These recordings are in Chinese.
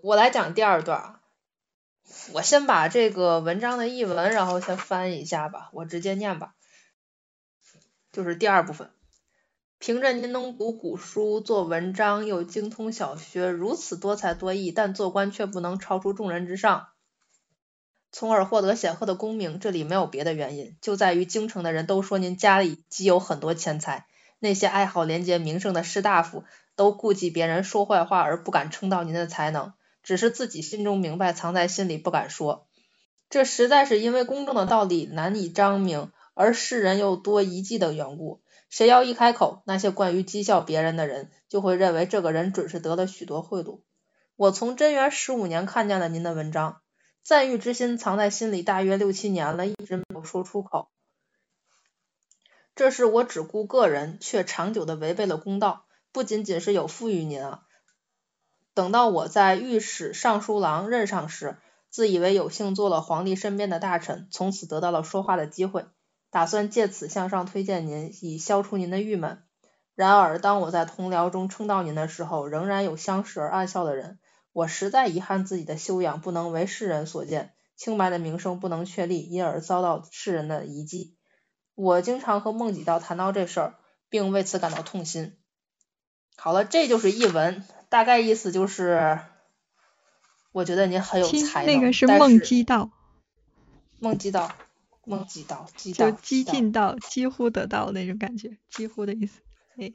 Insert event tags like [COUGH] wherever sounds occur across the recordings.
我来讲第二段啊，我先把这个文章的译文，然后先翻译一下吧，我直接念吧，就是第二部分。凭着您能读古书、做文章，又精通小学，如此多才多艺，但做官却不能超出众人之上，从而获得显赫的功名。这里没有别的原因，就在于京城的人都说您家里积有很多钱财。那些爱好廉洁名声的士大夫，都顾忌别人说坏话而不敢称道您的才能，只是自己心中明白，藏在心里不敢说。这实在是因为公正的道理难以彰明，而世人又多疑忌的缘故。谁要一开口，那些惯于讥笑别人的人，就会认为这个人准是得了许多贿赂。我从贞元十五年看见了您的文章，赞誉之心藏在心里大约六七年了，一直没有说出口。这是我只顾个人，却长久的违背了公道。不仅仅是有负于您啊，等到我在御史尚书郎任上时，自以为有幸做了皇帝身边的大臣，从此得到了说话的机会。打算借此向上推荐您，以消除您的郁闷。然而，当我在同僚中称道您的时候，仍然有相视而暗笑的人。我实在遗憾自己的修养不能为世人所见，清白的名声不能确立，因而遭到世人的疑忌。我经常和孟几道谈到这事儿，并为此感到痛心。好了，这就是译文，大概意思就是，我觉得你很有才能。那个是梦基道。梦基道。梦几道，就激进到几乎得到那种感觉，几乎的意思。哎，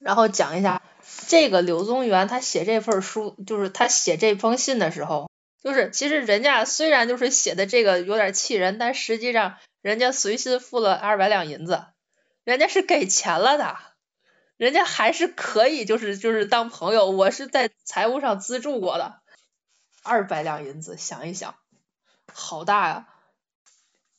然后讲一下这个柳宗元，他写这份书，就是他写这封信的时候，就是其实人家虽然就是写的这个有点气人，但实际上人家随信付了二百两银子，人家是给钱了的，人家还是可以就是就是当朋友，我是在财务上资助过的。二百两银子，想一想，好大呀！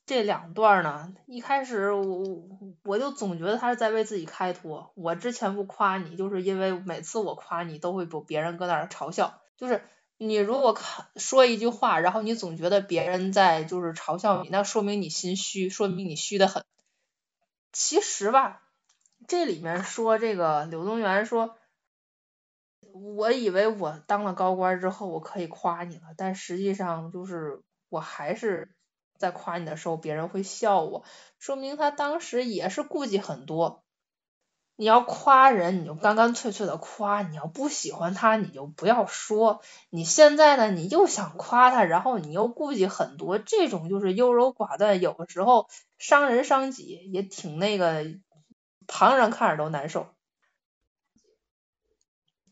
这两段呢，一开始我我就总觉得他是在为自己开脱。我之前不夸你，就是因为每次我夸你，都会被别人搁那儿嘲笑。就是你如果看说一句话，然后你总觉得别人在就是嘲笑你，那说明你心虚，说明你虚的很。其实吧，这里面说这个柳宗元说。我以为我当了高官之后，我可以夸你了，但实际上就是我还是在夸你的时候，别人会笑我，说明他当时也是顾忌很多。你要夸人，你就干干脆脆的夸；你要不喜欢他，你就不要说。你现在呢，你又想夸他，然后你又顾忌很多，这种就是优柔寡断，有的时候伤人伤己，也挺那个，旁人看着都难受。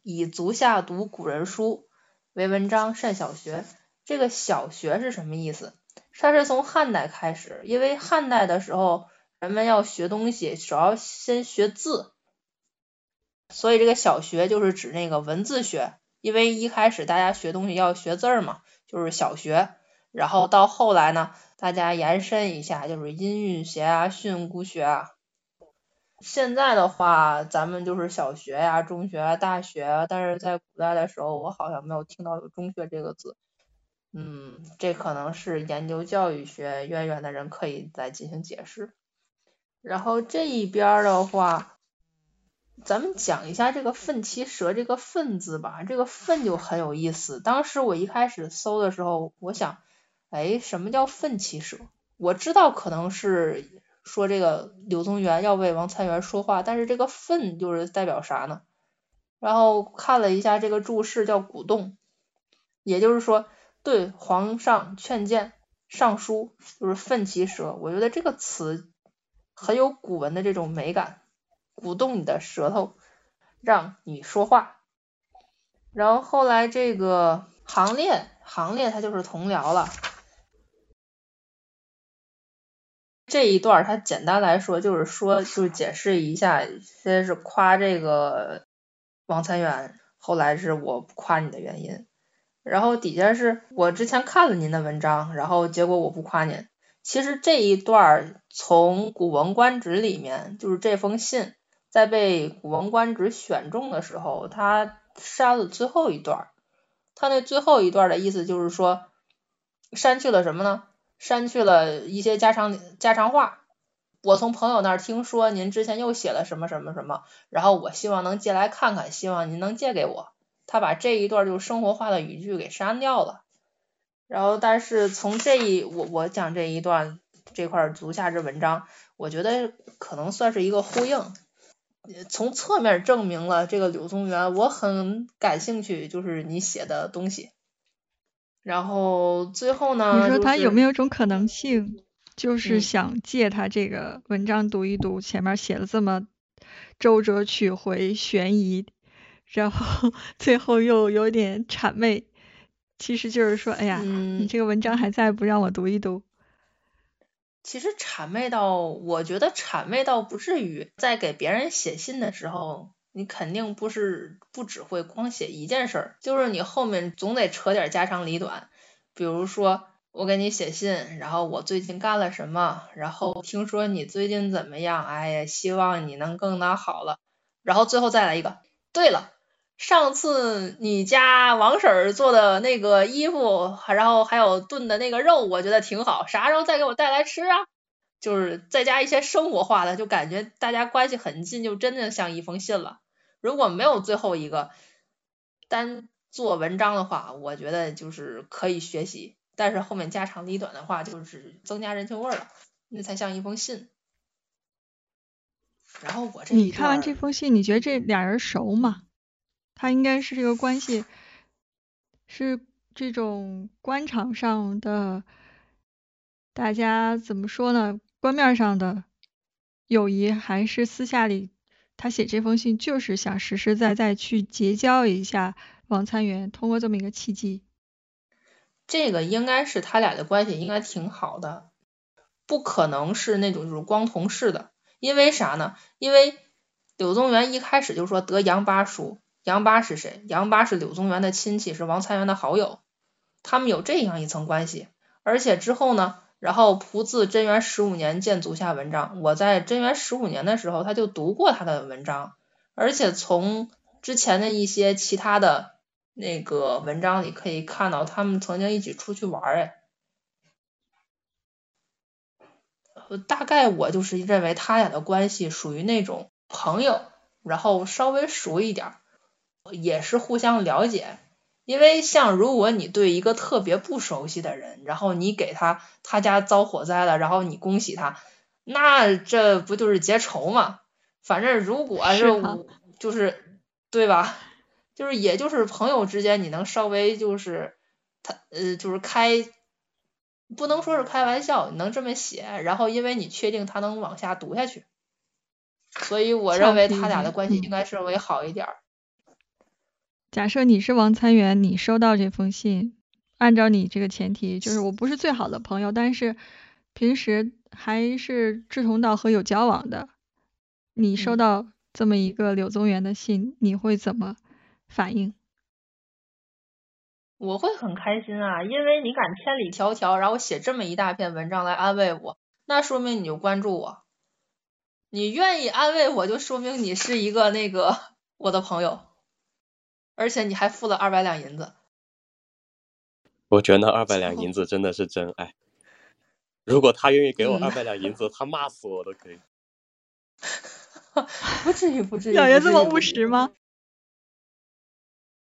以足下读古人书为文章善小学。这个小学是什么意思？它是从汉代开始，因为汉代的时候人们要学东西，主要先学字，所以这个小学就是指那个文字学。因为一开始大家学东西要学字儿嘛，就是小学。然后到后来呢，大家延伸一下，就是音韵学啊、训诂学啊。现在的话，咱们就是小学呀、中学啊、大学啊，但是在古代的时候，我好像没有听到有中学这个字。嗯，这可能是研究教育学渊源的人可以再进行解释。然后这一边的话，咱们讲一下这个奋骑蛇这个奋字吧，这个奋就很有意思。当时我一开始搜的时候，我想，哎，什么叫奋骑蛇？我知道可能是。说这个柳宗元要为王参元说话，但是这个愤就是代表啥呢？然后看了一下这个注释，叫鼓动，也就是说对皇上劝谏上书，就是奋其舌。我觉得这个词很有古文的这种美感，鼓动你的舌头，让你说话。然后后来这个行列，行列它就是同僚了。这一段它简单来说就是说，就是解释一下，先是夸这个王参元，后来是我不夸你的原因，然后底下是我之前看了您的文章，然后结果我不夸您。其实这一段从《古文观止》里面，就是这封信在被《古文观止》选中的时候，他删了最后一段，他那最后一段的意思就是说，删去了什么呢？删去了一些家常家常话，我从朋友那儿听说您之前又写了什么什么什么，然后我希望能借来看看，希望您能借给我。他把这一段就是生活化的语句给删掉了。然后，但是从这一我我讲这一段这块足下之文章，我觉得可能算是一个呼应，从侧面证明了这个柳宗元我很感兴趣，就是你写的东西。然后最后呢，你说他有没有一种可能性，就是想借他这个文章读一读，前面写了这么周折曲回、悬疑，然后 [LAUGHS] 最后又有点谄媚。其实就是说，哎呀，你这个文章还在，不让我读一读。其实谄媚到，我觉得谄媚到不至于。在给别人写信的时候，你肯定不是不只会光写一件事儿，就是你后面总得扯点家长里短。比如说，我给你写信，然后我最近干了什么，然后听说你最近怎么样，哎呀，希望你能更的好了。然后最后再来一个，对了。上次你家王婶儿做的那个衣服，然后还有炖的那个肉，我觉得挺好。啥时候再给我带来吃啊？就是再加一些生活化的，就感觉大家关系很近，就真的像一封信了。如果没有最后一个单做文章的话，我觉得就是可以学习。但是后面家长里短的话，就是增加人情味了，那才像一封信。然后我这你看完这封信，你觉得这俩人熟吗？他应该是这个关系，是这种官场上的，大家怎么说呢？官面上的友谊，还是私下里他写这封信就是想实实在在去结交一下王参元，通过这么一个契机。这个应该是他俩的关系应该挺好的，不可能是那种就是光同事的，因为啥呢？因为柳宗元一开始就说得杨八叔。杨八是谁？杨八是柳宗元的亲戚，是王参元的好友，他们有这样一层关系。而且之后呢，然后仆自贞元十五年见足下文章。我在贞元十五年的时候，他就读过他的文章，而且从之前的一些其他的那个文章里可以看到，他们曾经一起出去玩哎。大概我就是认为他俩的关系属于那种朋友，然后稍微熟一点。也是互相了解，因为像如果你对一个特别不熟悉的人，然后你给他他家遭火灾了，然后你恭喜他，那这不就是结仇吗？反正如果是就是对吧？就是也就是朋友之间，你能稍微就是他呃就是开，不能说是开玩笑，你能这么写，然后因为你确定他能往下读下去，所以我认为他俩的关系应该是会好一点。假设你是王参元，你收到这封信，按照你这个前提，就是我不是最好的朋友，但是平时还是志同道合、有交往的。你收到这么一个柳宗元的信，你会怎么反应？我会很开心啊，因为你敢千里迢迢，然后写这么一大篇文章来安慰我，那说明你就关注我，你愿意安慰我，就说明你是一个那个 [LAUGHS] 我的朋友。而且你还付了二百两银子，我觉得那二百两银子真的是真爱。如果他愿意给我二百两银子，他骂死我都可以。[LAUGHS] 不至于，不至于。小爷这么务实吗？